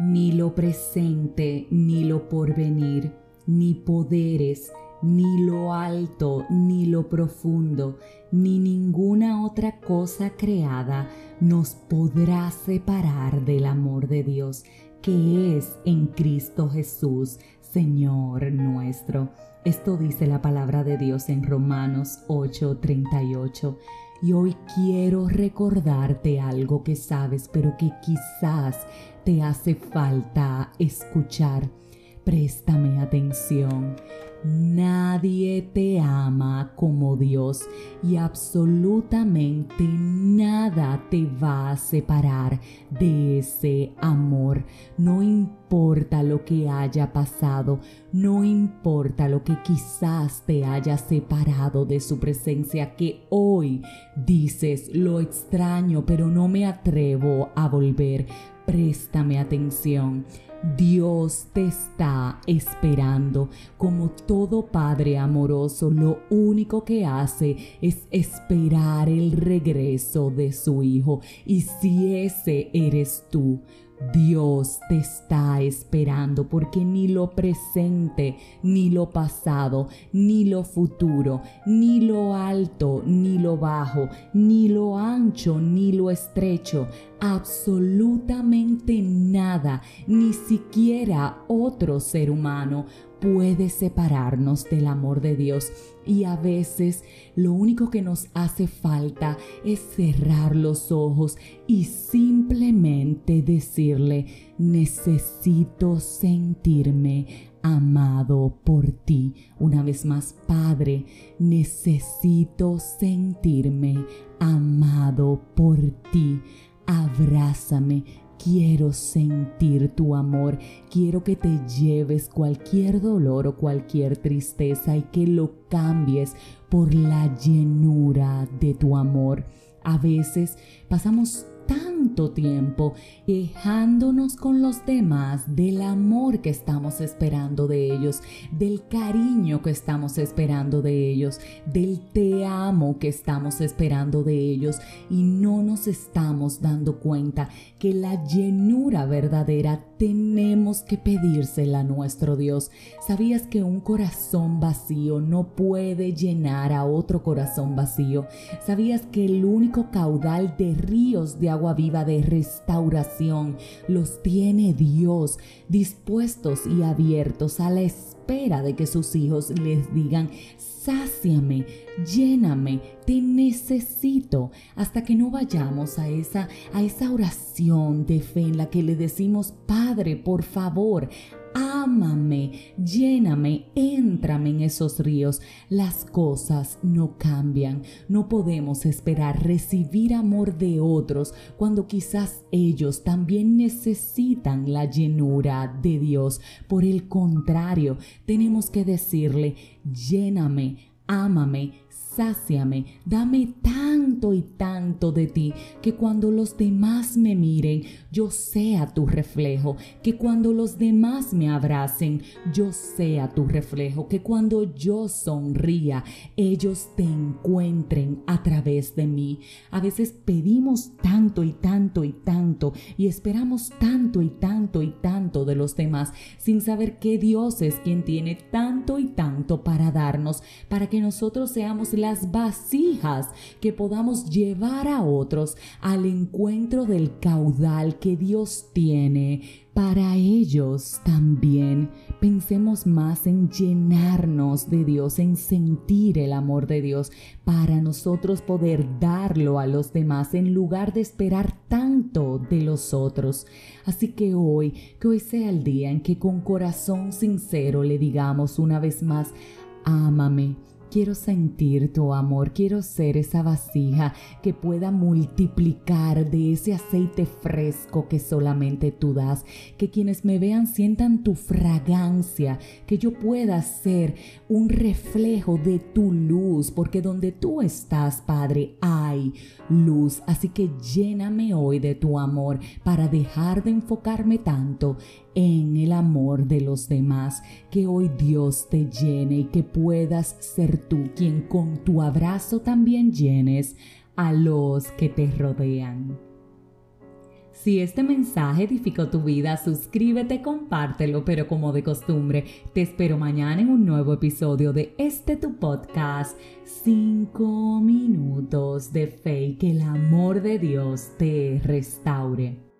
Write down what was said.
ni lo presente, ni lo porvenir, ni poderes, ni lo alto, ni lo profundo, ni ninguna otra cosa creada nos podrá separar del amor de Dios que es en Cristo Jesús, Señor nuestro. Esto dice la palabra de Dios en Romanos 8:38. Y hoy quiero recordarte algo que sabes, pero que quizás te hace falta escuchar. Préstame atención. Nadie te ama como Dios y absolutamente nada te va a separar de ese amor. No importa lo que haya pasado, no importa lo que quizás te haya separado de su presencia, que hoy dices lo extraño, pero no me atrevo a volver. Préstame atención. Dios te está esperando. Como todo Padre amoroso, lo único que hace es esperar el regreso de su Hijo. Y si ese eres tú, Dios te está esperando porque ni lo presente, ni lo pasado, ni lo futuro, ni lo alto, ni lo bajo, ni lo ancho, ni lo estrecho, absolutamente nada, ni siquiera otro ser humano puede separarnos del amor de Dios y a veces lo único que nos hace falta es cerrar los ojos y simplemente decirle necesito sentirme amado por ti. Una vez más, Padre, necesito sentirme amado por ti. Abrázame, Quiero sentir tu amor, quiero que te lleves cualquier dolor o cualquier tristeza y que lo cambies por la llenura de tu amor. A veces pasamos tanto tiempo quejándonos con los demás del amor que estamos esperando de ellos, del cariño que estamos esperando de ellos, del te amo que estamos esperando de ellos y no nos estamos dando cuenta que la llenura verdadera tenemos que pedírsela a nuestro Dios. ¿Sabías que un corazón vacío no puede llenar a otro corazón vacío? ¿Sabías que el único caudal de ríos de agua viva de restauración. Los tiene Dios dispuestos y abiertos a la espera de que sus hijos les digan, sáciame, lléname, te necesito, hasta que no vayamos a esa, a esa oración de fe en la que le decimos, Padre, por favor, ámame, lléname, éntrame en esos ríos. Las cosas no cambian. No podemos esperar recibir amor de otros cuando quizás ellos también necesitan la llenura de Dios. Por el contrario, tenemos que decirle, lléname, ámame, sáciame, dame tanto y tanto de ti, que cuando los demás me miren, yo sea tu reflejo, que cuando los demás me abracen, yo sea tu reflejo, que cuando yo sonría, ellos te encuentren a través de mí. A veces pedimos tanto y tanto y tanto y esperamos tanto y tanto y tanto de los demás sin saber que Dios es quien tiene tanto y tanto para darnos, para que nosotros seamos las vasijas que podamos llevar a otros al encuentro del caudal que Dios tiene para ellos también. Pensemos más en llenarnos de Dios, en sentir el amor de Dios, para nosotros poder darlo a los demás en lugar de esperar tanto de los otros. Así que hoy, que hoy sea el día en que con corazón sincero le digamos una vez más, ámame Quiero sentir tu amor, quiero ser esa vasija que pueda multiplicar de ese aceite fresco que solamente tú das, que quienes me vean sientan tu fragancia, que yo pueda ser un reflejo de tu luz, porque donde tú estás, Padre, hay luz. Así que lléname hoy de tu amor para dejar de enfocarme tanto en el amor de los demás, que hoy Dios te llene y que puedas ser tú quien con tu abrazo también llenes a los que te rodean. Si este mensaje edificó tu vida, suscríbete, compártelo, pero como de costumbre, te espero mañana en un nuevo episodio de este tu podcast, 5 minutos de fe que el amor de Dios te restaure.